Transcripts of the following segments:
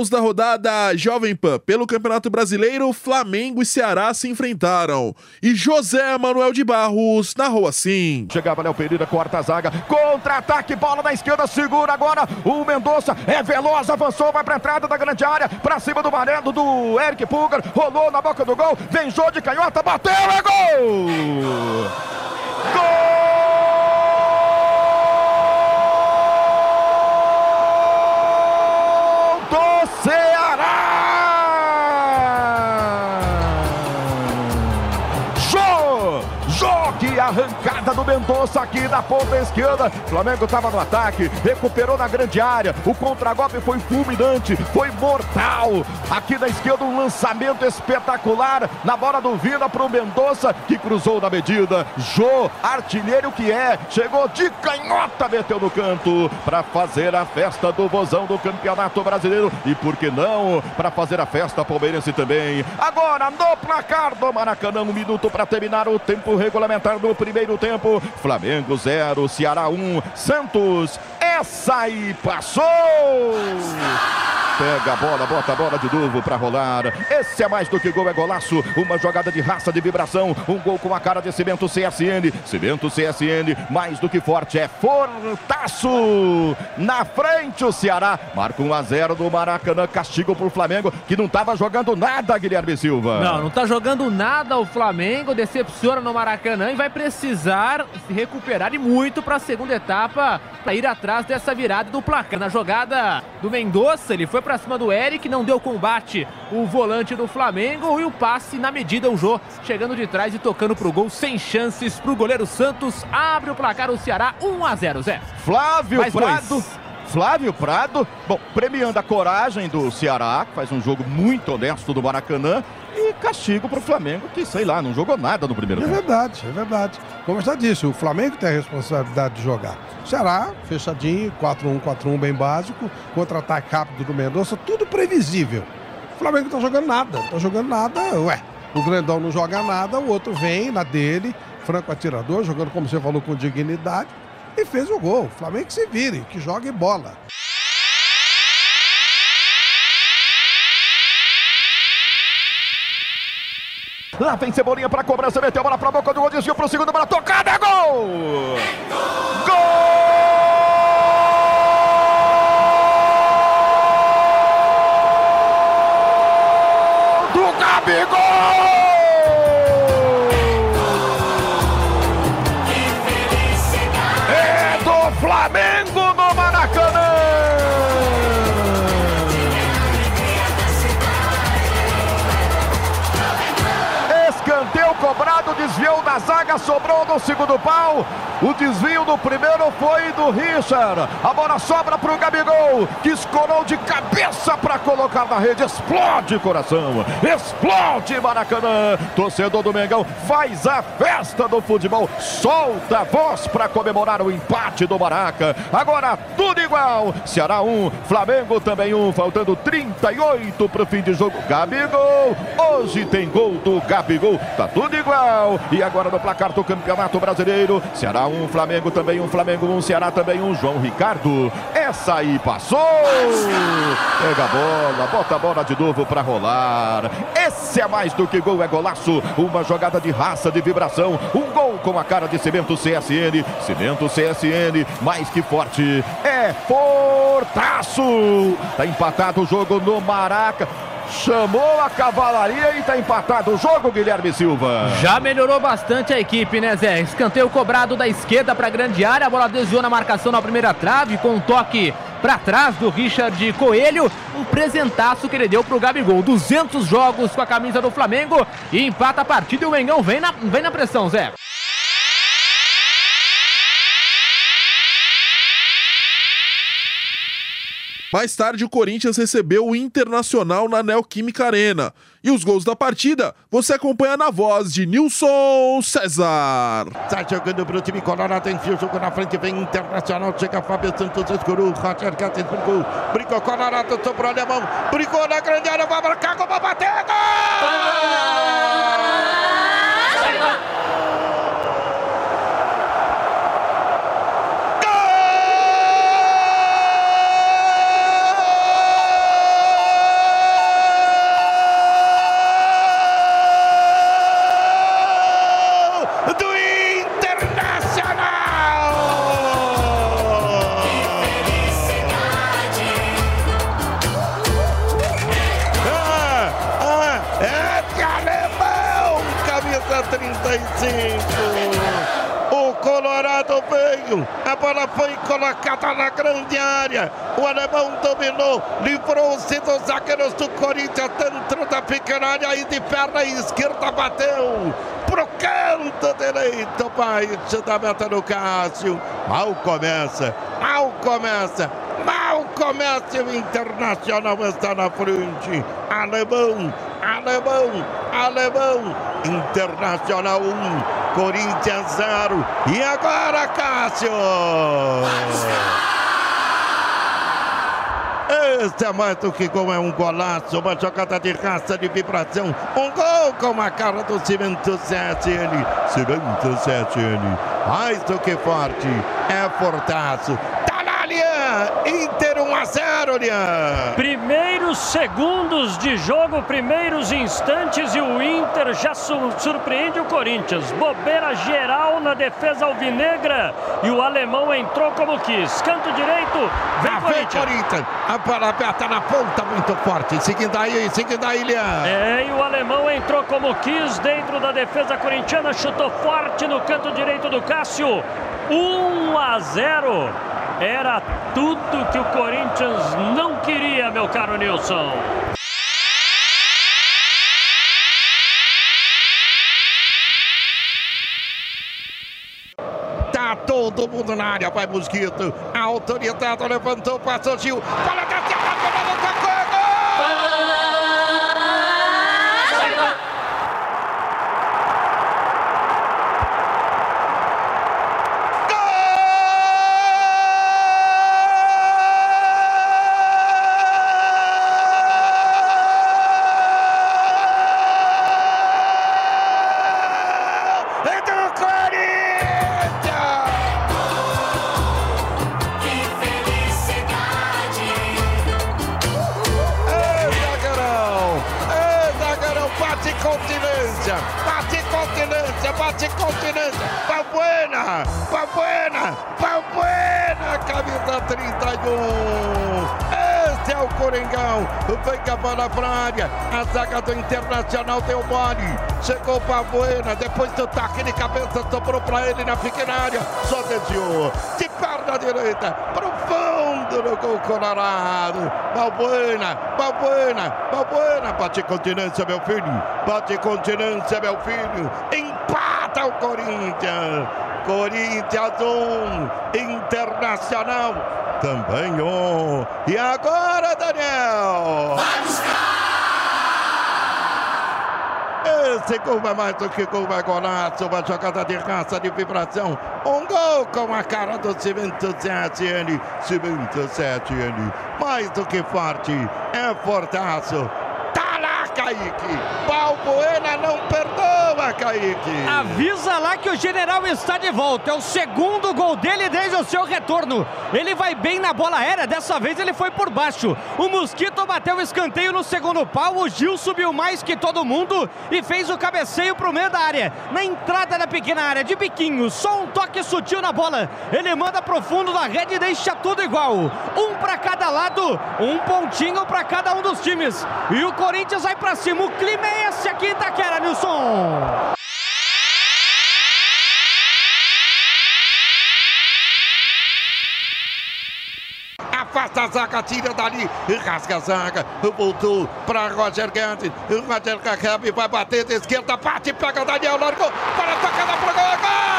gols da rodada Jovem Pan pelo Campeonato Brasileiro, Flamengo e Ceará se enfrentaram. E José Manuel de Barros narrou assim. Chegava Léo Pereira, corta a zaga, contra-ataque, bola na esquerda, segura agora o Mendonça, é veloz, avançou, vai pra entrada da grande área, pra cima do Marendo, do Eric Pulgar, rolou na boca do gol, vem Jô de canhota, bateu, é gol! Gol! Arrancada do Mendonça aqui da ponta esquerda. Flamengo estava no ataque, recuperou na grande área. O contragolpe foi fulminante, foi mortal. Aqui na esquerda um lançamento espetacular na bola do Vina para o Mendonça que cruzou na medida. Jô, artilheiro que é, chegou de canhota, meteu no canto para fazer a festa do vozão do Campeonato Brasileiro e por que não para fazer a festa palmeirense também. Agora no placar do Maracanã, um minuto para terminar o tempo regulamentar do primeiro tempo. Flamengo 0, Ceará 1, um, Santos. Essa aí passou! Pega a bola, bota a bola de novo para rolar. Esse é mais do que gol, é golaço. Uma jogada de raça, de vibração. Um gol com a cara de Cimento CSN. Cimento CSN, mais do que forte, é fortaço. Na frente o Ceará. Marca 1 a 0 do Maracanã. Castigo pro Flamengo, que não estava jogando nada, Guilherme Silva. Não, não está jogando nada o Flamengo. Decepciona no Maracanã e vai precisar se recuperar e muito para a segunda etapa para ir atrás dessa virada do placar. Na jogada do Mendonça, ele foi para cima do Eric, não deu combate o volante do Flamengo e o passe na medida o Jô chegando de trás e tocando pro gol sem chances pro goleiro Santos. Abre o placar o Ceará 1 a 0, Zé. Flávio Mais Prado. Dois. Flávio Prado, bom, premiando a coragem do Ceará, que faz um jogo muito honesto do Maracanã, e castigo para o Flamengo, que sei lá, não jogou nada no primeiro é tempo. É verdade, é verdade. Como eu já disse, o Flamengo tem a responsabilidade de jogar. Ceará, fechadinho, 4-1, 4-1 bem básico, contra-ataque rápido do Mendonça, tudo previsível. O Flamengo não tá jogando nada, não tá jogando nada, ué. O grandão não joga nada, o outro vem na dele, franco atirador, jogando como você falou com dignidade, e fez o gol. Flamengo que se vire, que jogue bola. Lá vem Cebolinha para cobrança, meteu a bola para boca do gol, desviou para o segundo, bola tocada, gol! Gol! do Gabigol! Da zaga, sobrou no segundo pau. O desvio do primeiro foi do Richard. A bola sobra para o Gabigol, que escorou de cabeça para colocar na rede. Explode coração, explode Maracanã. Torcedor do Mengão faz a festa do futebol. Solta a voz para comemorar o empate do Maraca. Agora tudo igual. Ceará 1, Flamengo também 1. Faltando 38 para o fim de jogo. Gabigol. Hoje tem gol do Gabigol. Tá tudo igual. E agora no placar do Campeonato Brasileiro. Ceará 1, Flamengo também um, Flamengo um, Ceará também um, João Ricardo. Essa aí passou! Pega a bola, bota a bola de novo para rolar. Esse é mais do que gol, é golaço. Uma jogada de raça, de vibração. Um gol com a cara de Cimento CSN. Cimento CSN, mais que forte. É fortaço! Tá empatado o jogo no Maraca chamou a cavalaria e está empatado o jogo, Guilherme Silva. Já melhorou bastante a equipe, né, Zé? Escanteio cobrado da esquerda para a grande área, a bola desviou na marcação na primeira trave, com um toque para trás do Richard Coelho. Um presentaço que ele deu para o Gabigol. 200 jogos com a camisa do Flamengo e empata a partida e o Mengão vem na, vem na pressão, Zé. Mais tarde, o Corinthians recebeu o Internacional na Neoquímica Arena. E os gols da partida você acompanha na voz de Nilson César. Tá jogando pro time colorado, enfia o jogo na frente, vem Internacional, chega Fábio Santos, escurou, Roger Gates brincou, brincou Colorado, sobrou alemão, brincou na grande área, vai marcar, como bater, gol! Bola foi colocada na grande área. O alemão dominou, livrou-se dos zagueiros do Corinthians dentro da pequena área e de perna esquerda bateu pro canto direito, baixo da meta do Cássio. Mal começa, mal começa, mal começa o Internacional está na frente. Alemão, alemão, alemão. Internacional 1, Corinthians 0. E agora, Cássio? Este é mais do que gol, é um golaço, uma jogada de raça, de vibração. Um gol com a cara do Cimento 7N. Cimento 7N, mais do que forte, é fortaço. Inter 1 a 0, Primeiros segundos de jogo, primeiros instantes e o Inter já su surpreende o Corinthians. Bobeira geral na defesa alvinegra e o alemão entrou como quis. Canto direito, vem ah, Corinthians. Vem Corinthians. A bola aberta na ponta, muito forte. Seguindo aí, seguindo aí, Lian. É, e o alemão entrou como quis dentro da defesa corintiana, chutou forte no canto direito do Cássio. 1 a 0. Era tudo que o Corinthians não queria, meu caro Nilson. Tá todo mundo na área, vai Mosquito. A autoridade levantou, passou Gil. Bola da A zaga do Internacional deu mole. Chegou para Buena. Depois do taque de cabeça, sobrou para ele na pequena área. Só desviou. De perna direita. Para o fundo do gol Colorado. Balbuena, Balbuena, Balbuena. Bate continência, meu filho. Bate continência, meu filho. Empata o Corinthians. Corinthians 1, Internacional também 1. E agora, Daniel? Vamos esse gol é mais do que gol, é golaço. Uma jogada de raça, de vibração. Um gol com a cara do Cimento 7N. Cimento 7N. Mais do que forte. É fortaço. Tá lá, Kaique. Balbuena não Kaique. Avisa lá que o general está de volta. É o segundo gol dele desde o seu retorno. Ele vai bem na bola aérea. Dessa vez ele foi por baixo. O Mosquito bateu o escanteio no segundo pau. O Gil subiu mais que todo mundo e fez o cabeceio para o meio da área. Na entrada da pequena área, de biquinho. Só um toque sutil na bola. Ele manda pro fundo da rede e deixa tudo igual. Um para cada lado, um pontinho para cada um dos times. E o Corinthians vai para cima. O clima é esse aqui Itaquera, Nilson. Afasta a zaga, tira dali, rasga a zaga, voltou para Roger Guedes, Roger Guedes vai bater de esquerda, bate, pega Daniel, largou, para a tocada pro gol, gol!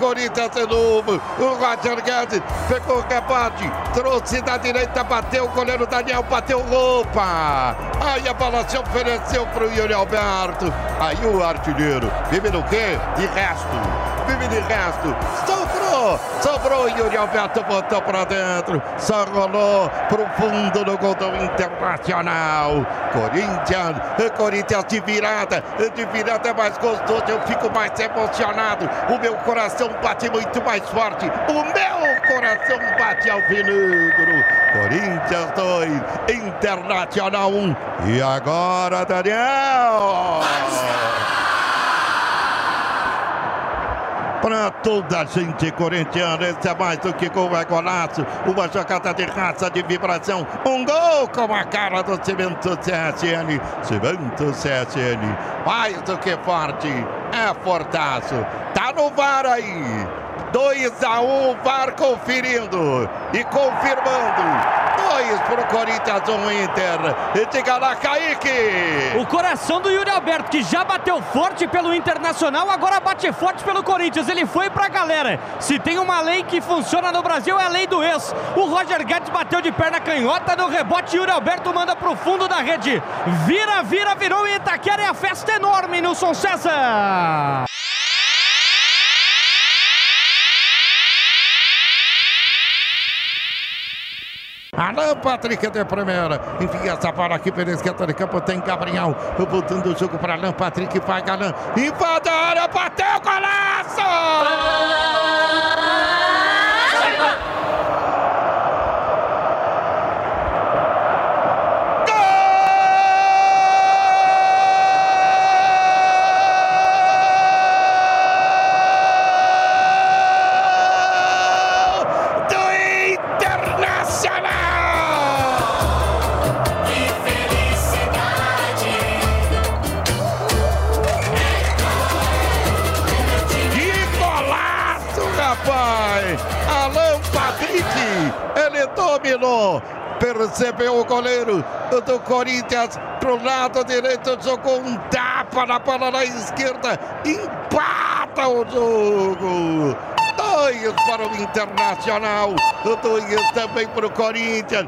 Corinthians de novo. O Roger Guedes pegou o rebate, trouxe da direita, bateu o goleiro Daniel, bateu opa! Aí a bola se ofereceu para o Yuri Alberto. Aí o artilheiro vive no quê? De resto. Vive de resto. Sobrou. Sobrou Yuri Alberto, botou pra dentro. Só rolou pro fundo do gol do Internacional. Corinthians, Corinthians de virada. De virada é mais gostoso, eu fico mais emocionado. O meu coração bate muito mais forte. O meu coração bate ao vinegro. Corinthians 2, Internacional 1. E agora, Daniel. Para toda a gente corintiana, esse é mais do que gol, é golaço. Uma jogada de raça, de vibração. Um gol com a cara do Cimento CSN. Cimento CSN, mais do que forte, é fortaço. Tá no VAR aí. 2 a 1 um, VAR conferindo e confirmando. Dois pro Corinthians, um Inter. E diga lá, Kaique. O coração do Yuri Alberto, que já bateu forte pelo Internacional, agora bate forte pelo Corinthians. Ele foi pra galera. Se tem uma lei que funciona no Brasil, é a lei do ex. O Roger Guedes bateu de perna canhota no rebote. Yuri Alberto manda pro fundo da rede. Vira, vira, virou em Itaquera. É a festa enorme, Nilson César. Alan Patrick de primeira. Enfia essa bola aqui pela esquerda de campo. Tem Gabriel botando o jogo para Alan Patrick. Vai Alan. Invade a área. Bateu golaço! Dominou, percebeu o goleiro do Corinthians pro lado direito, jogou um tapa na bola na esquerda, empata o jogo. Dois para o Internacional, dois também para o Corinthians,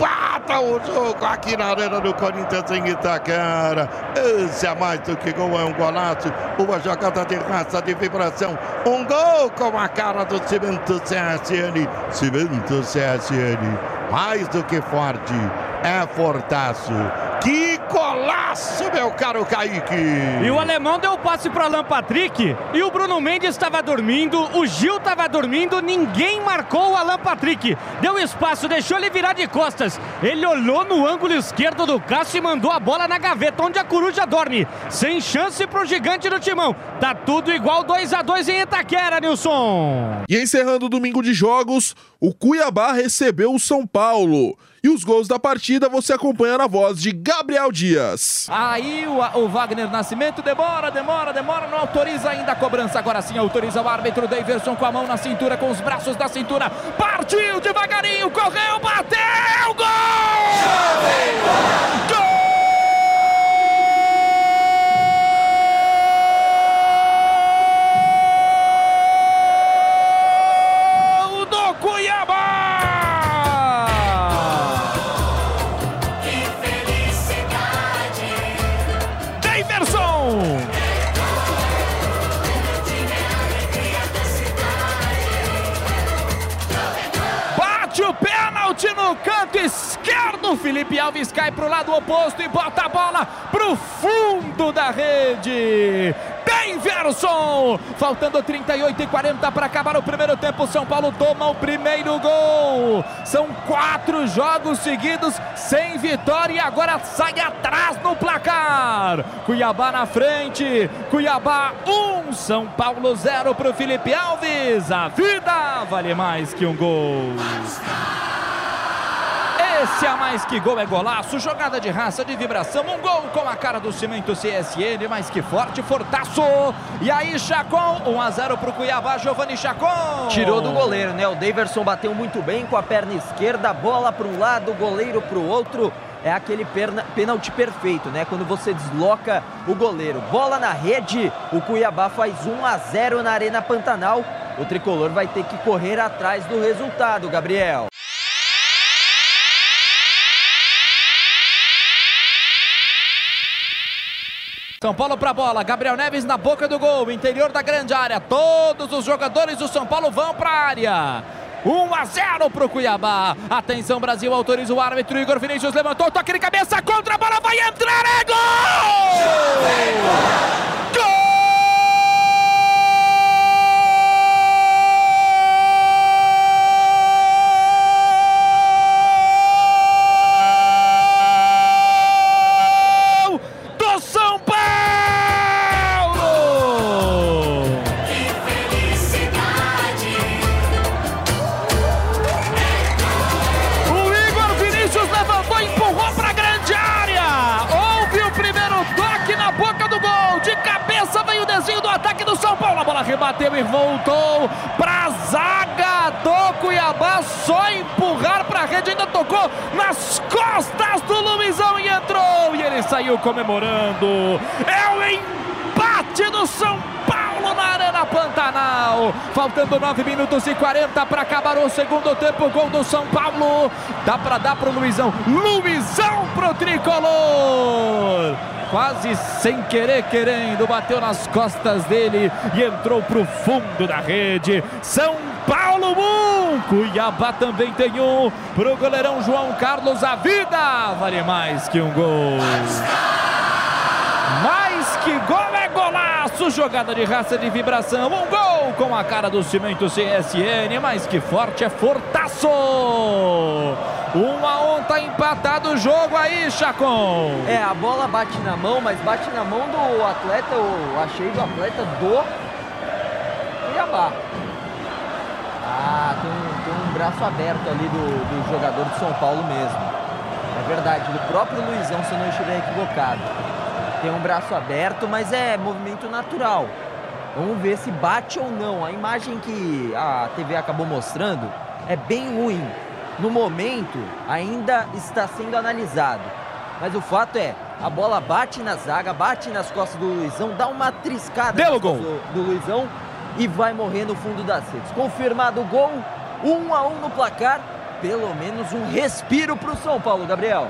empata o jogo aqui na arena do Corinthians em Itaquera. Esse é mais do que gol, é um golaço, uma jogada de raça, de vibração, um gol com a cara do Cimento CSN, Cimento CSN, mais do que forte, é fortaço. Que golaço, meu caro Kaique! E o alemão deu o passe para Alan Patrick e o Bruno Mendes estava dormindo, o Gil estava dormindo, ninguém marcou o Alan Patrick. Deu espaço, deixou ele virar de costas. Ele olhou no ângulo esquerdo do Cássio e mandou a bola na gaveta, onde a coruja dorme. Sem chance pro gigante do timão. Tá tudo igual 2 a 2 em Itaquera, Nilson. E encerrando o domingo de jogos, o Cuiabá recebeu o São Paulo. E os gols da partida você acompanha na voz de Gabriel Dias. Aí o, o, Wagner Nascimento demora, demora, demora, não autoriza ainda a cobrança. Agora sim autoriza o árbitro Daverson com a mão na cintura, com os braços da cintura. Partiu devagarinho, correu, bateu, gol! Gol! Felipe Alves cai para o lado oposto e bota a bola para o fundo da rede. Daverson, faltando 38 e 40 para acabar o primeiro tempo. São Paulo toma o primeiro gol. São quatro jogos seguidos sem vitória e agora sai atrás no placar. Cuiabá na frente, Cuiabá 1, um, São Paulo 0 para o Felipe Alves. A vida vale mais que um gol. Esse a mais que gol é golaço, jogada de raça, de vibração, um gol com a cara do cimento CSN, mais que forte, fortaço. E aí, Chacon, 1 a 0 pro Cuiabá, Giovanni Chacon. Tirou do goleiro, né? O Daverson bateu muito bem com a perna esquerda, bola para um lado, goleiro para o outro. É aquele perna, pênalti perfeito, né? Quando você desloca o goleiro. Bola na rede, o Cuiabá faz 1 a 0 na Arena Pantanal. O tricolor vai ter que correr atrás do resultado, Gabriel. São Paulo pra bola, Gabriel Neves na boca do gol, interior da grande área. Todos os jogadores do São Paulo vão pra área. 1 a 0 pro Cuiabá. Atenção, Brasil, autoriza o árbitro. Igor Vinícius levantou, toque de cabeça contra a bola, vai entrar, é gol! Ainda tocou nas costas do Luizão e entrou. E ele saiu comemorando. É o empate do São Paulo na Arena Pantanal. Faltando 9 minutos e 40 para acabar o segundo tempo. Gol do São Paulo. Dá para dar pro Luizão. Luizão pro tricolor. Quase sem querer, querendo, bateu nas costas dele e entrou pro fundo da rede. São Paulo 1, Cuiabá também tem um. Pro goleirão João Carlos, a vida vale mais que um gol. Mais que gol é golaço, jogada de raça de vibração, um gol com a cara do cimento CSN, mais que forte é fortaço. Um a um, tá empatado o jogo aí, Chacon. É, a bola bate na mão, mas bate na mão do atleta, eu achei do atleta do Cuiabá. Ah, tem um, tem um braço aberto ali do, do jogador de São Paulo mesmo. É verdade, do próprio Luizão, se eu não estiver equivocado. Tem um braço aberto, mas é movimento natural. Vamos ver se bate ou não. A imagem que a TV acabou mostrando é bem ruim. No momento, ainda está sendo analisado. Mas o fato é, a bola bate na zaga, bate nas costas do Luizão, dá uma triscada Deu nas gol. do, do Luizão e vai morrer no fundo das redes. Confirmado o gol, um a um no placar. Pelo menos um respiro para o São Paulo, Gabriel.